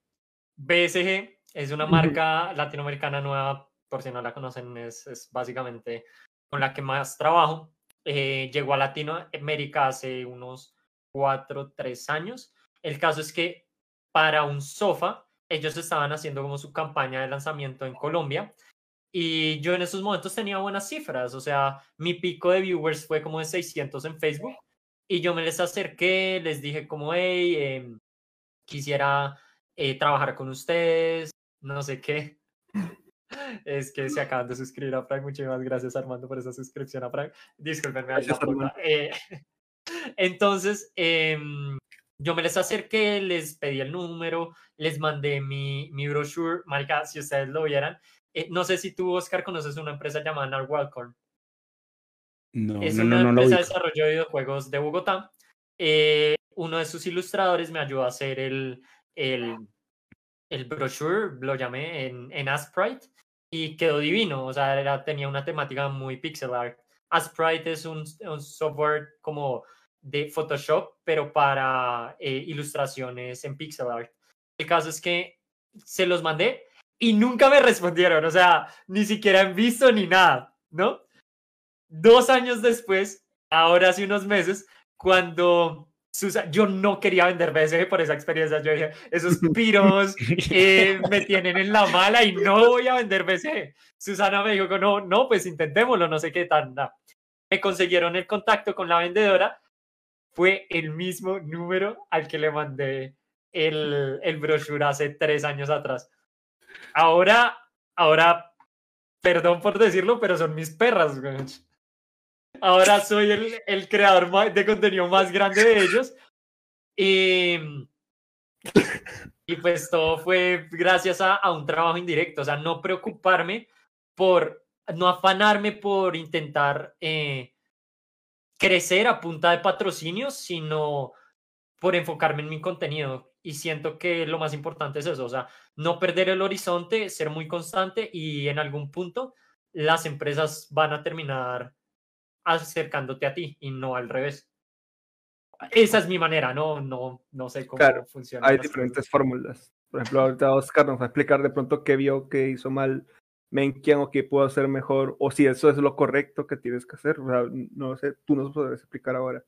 BSG es una marca latinoamericana nueva por si no la conocen, es, es básicamente con la que más trabajo. Eh, llegó a Latinoamérica hace unos cuatro, tres años. El caso es que para un sofá, ellos estaban haciendo como su campaña de lanzamiento en Colombia. Y yo en esos momentos tenía buenas cifras, o sea, mi pico de viewers fue como de 600 en Facebook. Y yo me les acerqué, les dije como, hey, em, quisiera eh, trabajar con ustedes, no sé qué es que se acaban de suscribir a Frank. Muchísimas gracias, Armando, por esa suscripción a Frank. Disculpenme. Eh, entonces, eh, yo me les acerqué, les pedí el número, les mandé mi, mi brochure. Marica, si ustedes lo vieran. Eh, no sé si tú, Oscar, conoces una empresa llamada Narwalcorn. No, es no, una no, empresa de desarrollo de videojuegos de Bogotá. Eh, uno de sus ilustradores me ayudó a hacer el, el, el brochure, lo llamé en, en Asprite y quedó divino, o sea, era, tenía una temática muy pixel art. Asprite es un, un software como de Photoshop, pero para eh, ilustraciones en pixel art. El caso es que se los mandé y nunca me respondieron, o sea, ni siquiera han visto ni nada, ¿no? Dos años después, ahora hace unos meses, cuando yo no quería vender BSG por esa experiencia. Yo dije, esos piros eh, me tienen en la mala y no voy a vender BSG. Susana me dijo, no, no, pues intentémoslo, no sé qué tan. Me consiguieron el contacto con la vendedora. Fue el mismo número al que le mandé el, el brochure hace tres años atrás. Ahora, ahora, perdón por decirlo, pero son mis perras. Ahora soy el, el creador de contenido más grande de ellos. Y, y pues todo fue gracias a, a, un trabajo indirecto, o sea, no preocuparme por, no afanarme por intentar eh, crecer a punta de patrocinios, sino por enfocarme en mi contenido. Y siento que lo más importante es eso, o sea, no perder el horizonte, ser muy constante y en algún punto las empresas van a terminar acercándote a ti y no al revés. Esa es mi manera, no, no, no sé cómo funciona. Hay diferentes fórmulas. Por ejemplo, ahorita Oscar nos va a explicar de pronto qué vio, qué hizo mal Menkian o qué puedo hacer mejor, o si eso es lo correcto que tienes que hacer. No sé, tú nos podrías explicar ahora.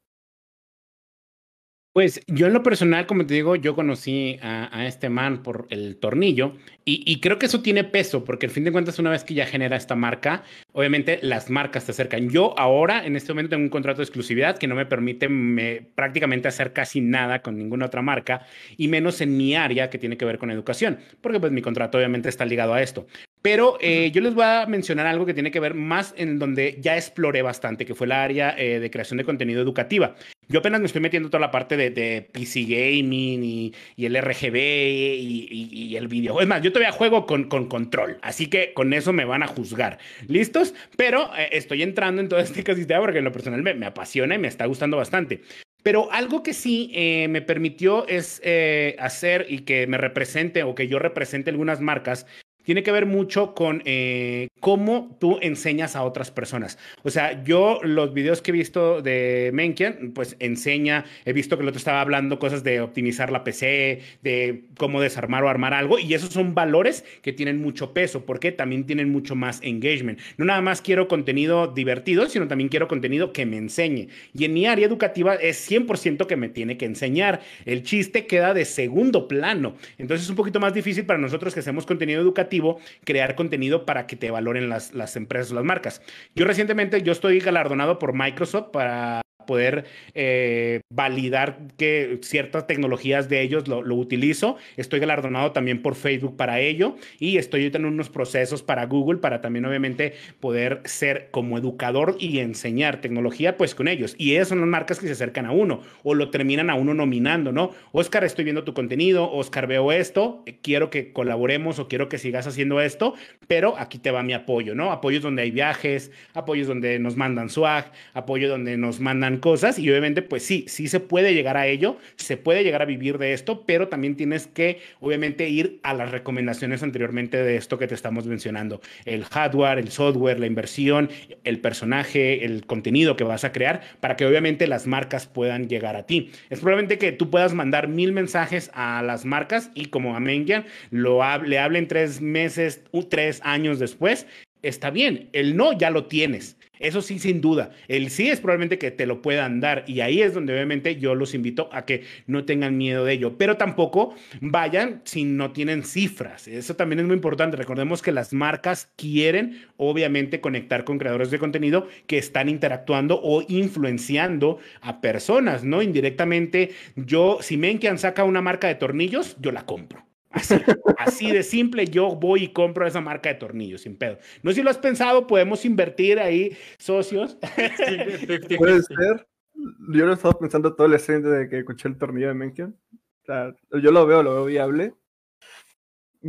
Pues yo en lo personal, como te digo, yo conocí a, este man por el tornillo y, creo que eso tiene peso porque al fin de cuentas una vez que ya genera esta marca, obviamente las marcas te acercan. Yo ahora en este momento tengo un contrato de exclusividad que no me permite me, prácticamente hacer casi nada con ninguna otra marca y menos en mi área que tiene que ver con educación, porque pues mi contrato obviamente está ligado a esto. Pero eh, yo les voy a mencionar algo que tiene que ver más en donde ya exploré bastante, que fue la área eh, de creación de contenido educativa. Yo apenas me estoy metiendo toda la parte de, de PC gaming y, y el RGB y, y, el video. Es más, yo todavía juego con, con, control, así que con eso me van a juzgar. ¿Listos? Pero eh, estoy entrando en todo este ecosistema porque en lo personal me, me, apasiona y me está gustando bastante. Pero algo que sí eh, me permitió es eh, hacer y que me represente o que yo represente algunas marcas tiene que ver mucho con eh, cómo tú enseñas a otras personas. O sea, yo los videos que he visto de Menkian, pues enseña, he visto que el otro estaba hablando cosas de optimizar la PC, de cómo desarmar o armar algo, y esos son valores que tienen mucho peso, porque también tienen mucho más engagement. No nada más quiero contenido divertido, sino también quiero contenido que me enseñe. Y en mi área educativa es 100% que me tiene que enseñar. El chiste queda de segundo plano. Entonces es un poquito más difícil para nosotros que hacemos contenido educativo, crear contenido para que te valoren las, las empresas las marcas. Yo recientemente, yo estoy galardonado por Microsoft para poder eh, validar que ciertas tecnologías de ellos lo, utilizo. Estoy galardonado también por Facebook para ello y estoy en unos procesos para Google para también obviamente poder ser como educador y enseñar tecnología pues con ellos. Y esas son las marcas que se acercan a uno o lo terminan a uno nominando, ¿no? Oscar, estoy viendo tu contenido, Oscar, veo esto, quiero que colaboremos o quiero que sigas haciendo esto, pero aquí te va mi apoyo, ¿no? Apoyos donde hay viajes, apoyos donde nos mandan swag, apoyo donde nos mandan cosas y obviamente pues sí, sí se puede llegar a ello, se puede llegar a vivir de esto, pero también tienes que obviamente ir a las recomendaciones anteriormente de esto que te estamos mencionando, el hardware, el software, la inversión, el personaje, el contenido que vas a crear para que obviamente las marcas puedan llegar a ti. Es probablemente que tú puedas mandar mil mensajes a las marcas y como a Mengian lo le hablen tres meses, tres años después, está bien, el no ya lo tienes eso sí, sin duda. El sí es probablemente que te lo puedan dar y ahí es donde obviamente yo los invito a que no tengan miedo de ello, pero tampoco vayan si no tienen cifras. Eso también es muy importante. Recordemos que las marcas quieren obviamente conectar con creadores de contenido que están interactuando o influenciando a personas, ¿no? Indirectamente, yo, si Menkian saca una marca de tornillos, yo la compro. Así, de simple, yo voy y compro esa marca de tornillos sin pedo. No sé si lo has pensado, podemos invertir ahí socios. Puede ser. Yo lo he estado pensando todo el escenario de que escuché el tornillo de Menkion. yo lo veo, lo veo viable.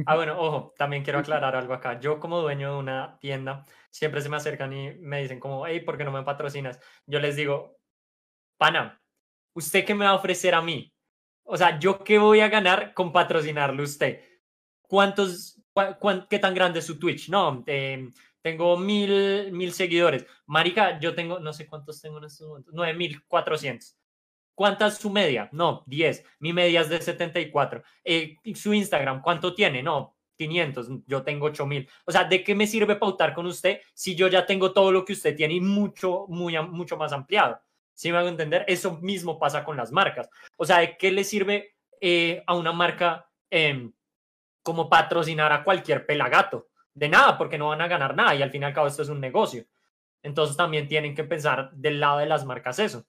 Ah, bueno, ojo, también quiero aclarar algo acá. Yo como dueño de una tienda, siempre se me acercan y me dicen como, hey, ¿por qué no me patrocinas? Yo les digo, pana, ¿usted qué me va a ofrecer a mí? O sea, ¿yo qué voy a ganar con patrocinarlo usted? ¿Cuántos, qué tan grande es su Twitch? No, em, tengo mil, mil seguidores. Marica, yo tengo, no sé cuántos tengo en estos momentos, 9400. ¿Cuánta es su media? No, 10. Mi media es de 74. Eh, su Instagram, ¿cuánto tiene? No, 500. Yo tengo 8000. O sea, ¿de qué me sirve pautar con usted si yo ya tengo todo lo que usted tiene y mucho, mucho más ampliado? ¿Sí me hago entender? Eso mismo pasa con las marcas. O sea, ¿de qué le sirve eh, a una marca em, como patrocinar a cualquier pelagato? De nada, porque no van a ganar nada y al fin y al cabo esto es un negocio. Entonces también tienen que pensar del lado de las marcas eso.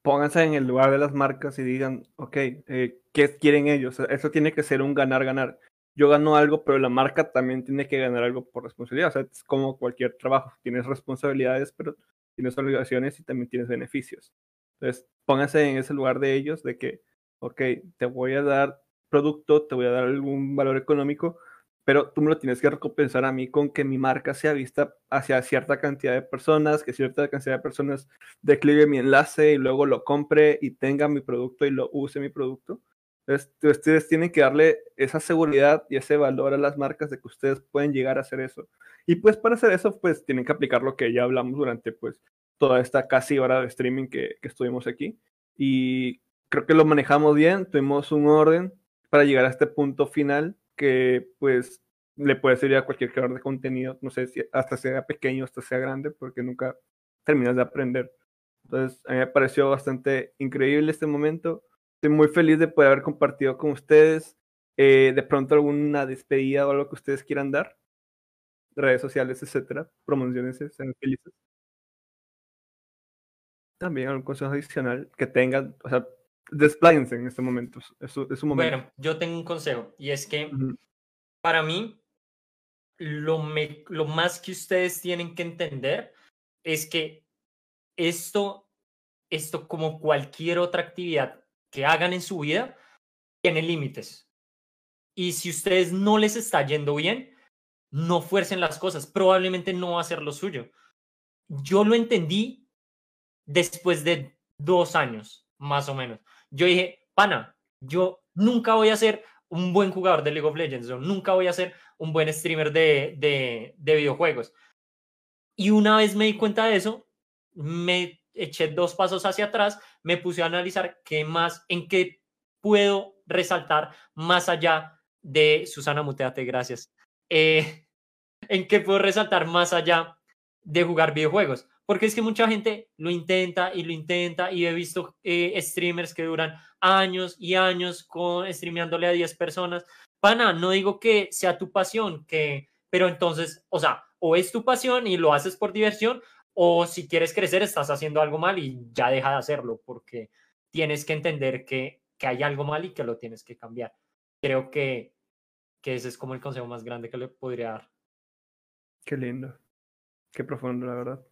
Pónganse en el lugar de las marcas y digan, ok, eh, ¿qué quieren ellos? Eso tiene que ser un ganar-ganar. Yo gano algo, pero la marca también tiene que ganar algo por responsabilidad. O sea, es como cualquier trabajo. Tienes responsabilidades, pero tienes obligaciones y también tienes beneficios. Entonces, póngase en ese lugar de ellos de que, ok, te voy a dar producto, te voy a dar algún valor económico, pero tú me lo tienes que recompensar a mí con que mi marca sea vista hacia cierta cantidad de personas, que cierta cantidad de personas declive mi enlace y luego lo compre y tenga mi producto y lo use mi producto. Entonces, ustedes tienen que darle esa seguridad y ese valor a las marcas de que ustedes pueden llegar a hacer eso. Y pues para hacer eso, pues tienen que aplicar lo que ya hablamos durante pues toda esta casi hora de streaming que, que estuvimos aquí. Y creo que lo manejamos bien, tuvimos un orden para llegar a este punto final que pues le puede servir a cualquier creador de contenido, no sé si hasta sea pequeño, hasta sea grande, porque nunca terminas de aprender. Entonces, a mí me pareció bastante increíble este momento. Estoy muy feliz de poder haber compartido con ustedes. Eh, de pronto alguna despedida o algo que ustedes quieran dar redes sociales, etcétera, promociones, sean felices. También algún consejo adicional que tengan, o sea, despláyense en este momento, es, es un momento. Bueno, yo tengo un consejo y es que para mí lo, me, lo más que ustedes tienen que entender es que esto, esto como cualquier otra actividad que hagan en su vida, tiene límites. Y si ustedes no les está yendo bien, no fuercen las cosas, probablemente no va a ser lo suyo. Yo lo entendí después de dos años, más o menos. Yo dije, pana, yo nunca voy a ser un buen jugador de League of Legends, nunca voy a ser un buen streamer de, de, de videojuegos. Y una vez me di cuenta de eso, me eché dos pasos hacia atrás, me puse a analizar qué más, en qué puedo resaltar más allá de Susana Muteate, gracias. Eh, en qué puedo resaltar más allá de jugar videojuegos. Porque es que mucha gente lo intenta y lo intenta y he visto eh, streamers que duran años y años con streameándole a 10 personas. Pana, no digo que sea tu pasión, que, pero entonces, o sea, o es tu pasión y lo haces por diversión, o si quieres crecer estás haciendo algo mal y ya deja de hacerlo, porque tienes que entender que, que hay algo mal y que lo tienes que cambiar. Creo que, que ese es como el consejo más grande que le podría dar. Qué lindo. Qué profundo, la verdad.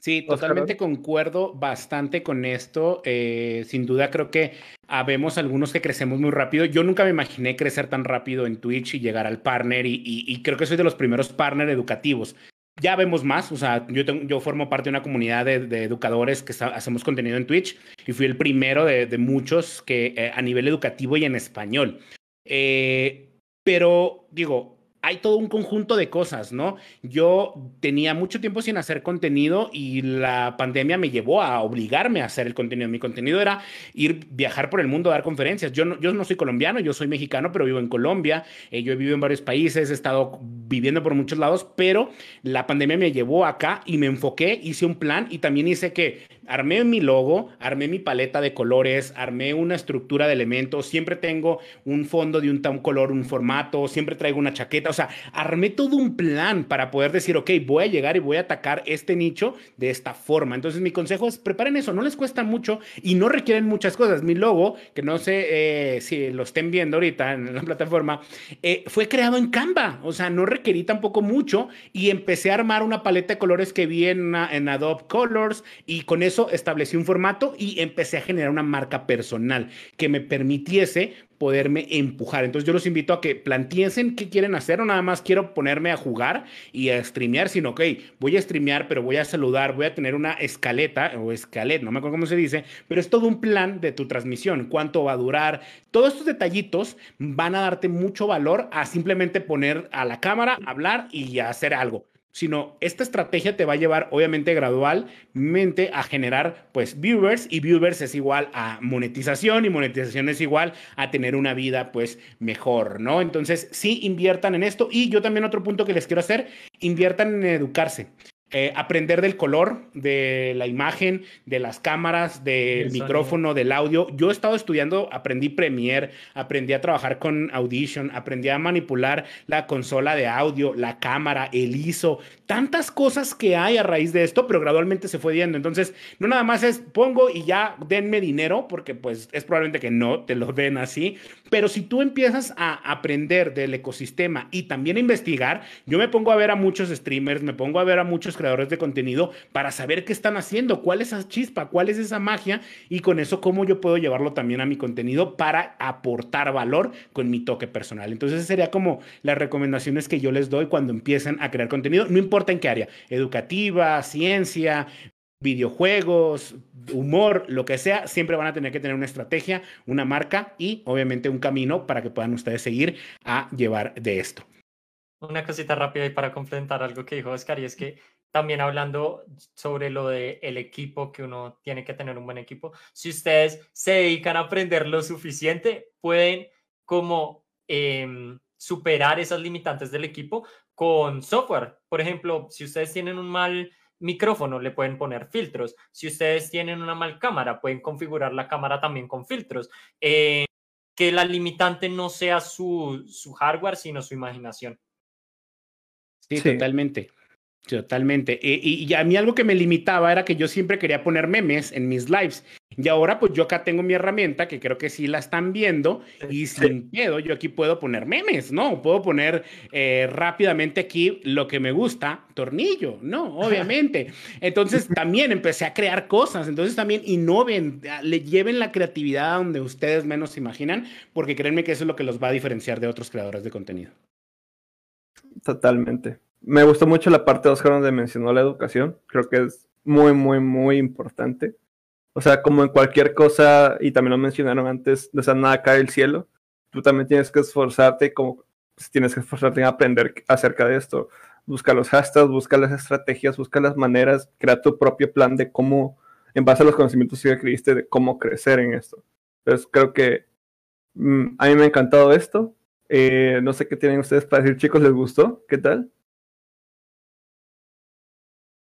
Sí, totalmente concuerdo bastante con esto. Eh, sin duda creo que habemos algunos que crecemos muy rápido. Yo nunca me imaginé crecer tan rápido en Twitch y llegar al partner y, creo que soy de los primeros partner educativos. Ya vemos más, o sea, yo, formo parte de una comunidad de, educadores que hacemos contenido en Twitch y fui el primero de, muchos que eh, a nivel educativo y en español. Eh, pero digo, hay todo un conjunto de cosas, ¿no? Yo tenía mucho tiempo sin hacer contenido y la pandemia me llevó a obligarme a hacer el contenido. Mi contenido era ir viajar por el mundo dar conferencias. Yo no, yo no soy colombiano, yo soy mexicano, pero vivo en Colombia. Eh, yo he vivido en varios países, he estado viviendo por muchos lados, pero la pandemia me llevó acá y me enfoqué, hice un plan y también hice que armé mi logo, armé mi paleta de colores, armé una estructura de elementos, siempre tengo un fondo de un, un color, un formato, siempre traigo una chaqueta, o sea, armé todo un plan para poder decir, ok, voy a llegar y voy a atacar este nicho de esta forma. Entonces mi consejo es, preparen eso, no les cuesta mucho y no requieren muchas cosas. Mi logo, que no sé eh, si lo estén viendo ahorita en la plataforma, eh, fue creado en Canva, o sea, no requerí tampoco mucho y empecé a armar una paleta de colores que vi en, en Adobe Colors y con eso establecí un formato y empecé a generar una marca personal que me permitiese poderme empujar. Entonces yo los invito a que planteen qué quieren hacer, no nada más quiero ponerme a jugar y a streamear, sino, ok, voy a streamear, pero voy a saludar, voy a tener una escaleta o escalet, no me acuerdo cómo se dice, pero es todo un plan de tu transmisión, cuánto va a durar. Todos estos detallitos van a darte mucho valor a simplemente poner a la cámara, hablar y hacer algo sino esta estrategia te va a llevar obviamente gradualmente a generar pues viewers y viewers es igual a monetización y monetización es igual a tener una vida pues mejor, ¿no? Entonces sí inviertan en esto y yo también otro punto que les quiero hacer, inviertan en educarse. Eh, aprender del color, de la imagen, de las cámaras, del micrófono, del audio. Yo he estado estudiando, aprendí Premiere, aprendí a trabajar con Audition, aprendí a manipular la consola de audio, la cámara, el ISO, tantas cosas que hay a raíz de esto, pero gradualmente se fue viendo. Entonces, no nada más es pongo y ya denme dinero, porque pues es probablemente que no te lo den así, pero si tú empiezas a aprender del ecosistema y también a investigar, yo me pongo a ver a muchos streamers, me pongo a ver a muchos creadores de contenido para saber qué están haciendo, cuál es esa chispa, cuál es esa magia y con eso cómo yo puedo llevarlo también a mi contenido para aportar valor con mi toque personal. Entonces, sería como las recomendaciones que yo les doy cuando empiecen a crear contenido, no importa en qué área, educativa, ciencia, videojuegos, humor, lo que sea, siempre van a tener que tener una estrategia, una marca y obviamente un camino para que puedan ustedes seguir a llevar de esto. Una cosita rápida y para complementar algo que dijo Oscar, y es que también hablando sobre lo del el equipo, que uno tiene que tener un buen equipo, si ustedes se dedican a aprender lo suficiente, pueden como em, superar esas limitantes del equipo con software. Por ejemplo, si ustedes tienen un mal micrófono, le pueden poner filtros. Si ustedes tienen una mal cámara, pueden configurar la cámara también con filtros. Eh, que la limitante no sea su, su hardware, sino su imaginación. sí. totalmente. Totalmente. Y, y, a mí algo que me limitaba era que yo siempre quería poner memes en mis lives. Y ahora pues yo acá tengo mi herramienta que creo que sí la están viendo y sin miedo yo aquí puedo poner memes, ¿no? Puedo poner eh, rápidamente aquí lo que me gusta, tornillo, ¿no? Obviamente. Entonces también empecé a crear cosas. Entonces también innoven, le lleven la creatividad a donde ustedes menos se imaginan, porque créanme que eso es lo que los va a diferenciar de otros creadores de contenido. Totalmente me gustó mucho la parte de Oscar donde mencionó la educación. Creo que es muy, muy, muy importante. O sea, como en cualquier cosa, y también lo mencionaron antes, o sea, nada cae del cielo. Tú también tienes que esforzarte como pues, tienes que esforzarte en aprender acerca de esto. Busca los hashtags, busca las estrategias, busca las maneras, crea tu propio plan de cómo, en base a los conocimientos que adquiriste, de cómo crecer en esto. Entonces creo que mm, a mí me ha encantado esto. Eh, no sé qué tienen ustedes para decir, chicos, ¿les gustó? ¿Qué tal?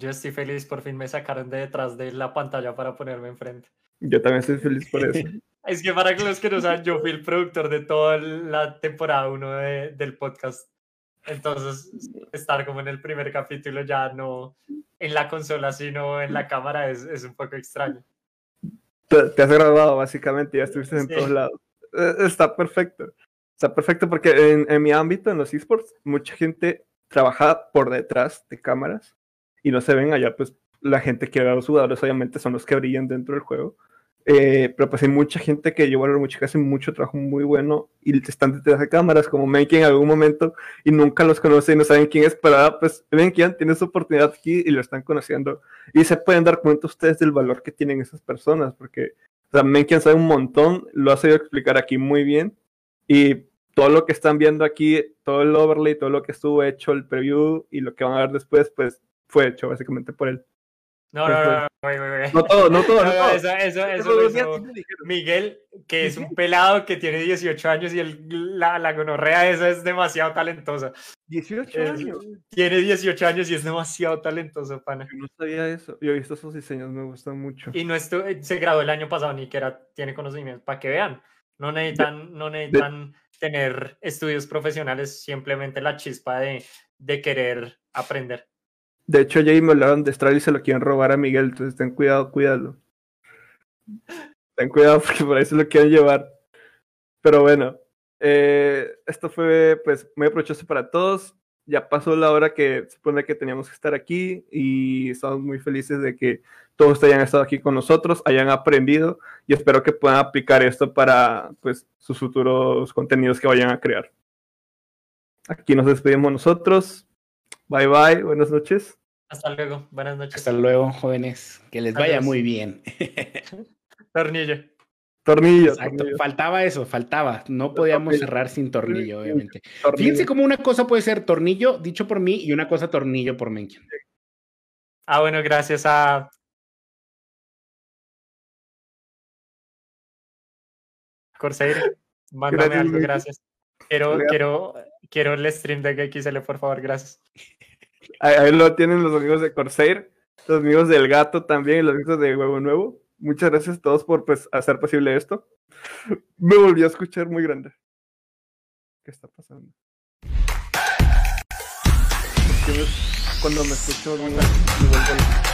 Yo estoy feliz, por fin me sacaron de detrás de la pantalla para ponerme enfrente. Yo también estoy feliz por eso. es que para los que no saben, yo fui el productor de toda la temporada 1 del podcast. Entonces, estar como en el primer capítulo ya no en la consola, sino en la cámara es, es un poco extraño. Te, has grabado, básicamente, ya estuviste en todos lados. E, está perfecto. Está perfecto porque en, en mi ámbito, en los esports, mucha gente trabaja por detrás de cámaras y no se ven allá, pues la gente que ve los jugadores obviamente son los que brillan dentro del juego. Eh, pero pues hay mucha gente que yo valoro mucho, que hace mucho trabajo muy bueno y están detrás de cámaras, como Menki en algún momento y nunca los conoce y no saben quién es, pero pues Menki tiene su oportunidad aquí y lo están conociendo y se pueden dar cuenta ustedes del valor que tienen esas personas, porque o sea, Menki sabe un montón, lo ha sabido explicar aquí muy bien y todo lo que están viendo aquí, todo el overlay, todo lo que estuvo hecho, el preview y lo que van a ver después, pues fue hecho básicamente por él. No, no, no, no, no, todo, no todo. Eso, eso, eso, Miguel, que es un pelado que tiene 18 años y el, la, la gonorrea esa es demasiado talentosa. 18 años. Tiene 18 años y es demasiado talentoso, pana. Yo no sabía eso. Yo he visto esos diseños, me gustan mucho. Y no estu se graduó el año pasado, ni que era, tiene conocimientos, para que vean. No necesitan, no necesitan tener estudios profesionales, simplemente la chispa de, de querer aprender. De hecho, ya me hablaron de Stral y se lo quieren robar a Miguel, entonces ten cuidado, cuídalo. Ten cuidado porque por ahí se lo quieren llevar. Pero bueno, eh, esto fue pues muy aprovechoso para todos. Ya pasó la hora que supone que teníamos que estar aquí y estamos muy felices de que todos hayan estado aquí con nosotros, hayan aprendido y espero que puedan aplicar esto para pues sus futuros contenidos que vayan a crear. Aquí nos despedimos nosotros. Bye bye, buenas noches. Hasta luego, buenas noches. Hasta luego, jóvenes. Que les vaya muy bien. tornillo. Tornillo, Faltaba eso, faltaba. No podíamos cerrar sin tornillo, obviamente. Fíjense cómo una cosa puede ser tornillo dicho por mí y una cosa tornillo por Menken. Ah, bueno, gracias a. Corsair, mándame algo, gracias. Quiero, quiero, quiero el stream de XL, por favor, gracias. Ahí, lo tienen los amigos de Corsair, los amigos del gato también los amigos de Huevo Nuevo. Muchas gracias a todos por pues, hacer posible esto. Me volvió a escuchar muy grande. ¿Qué está pasando? cuando me escucho me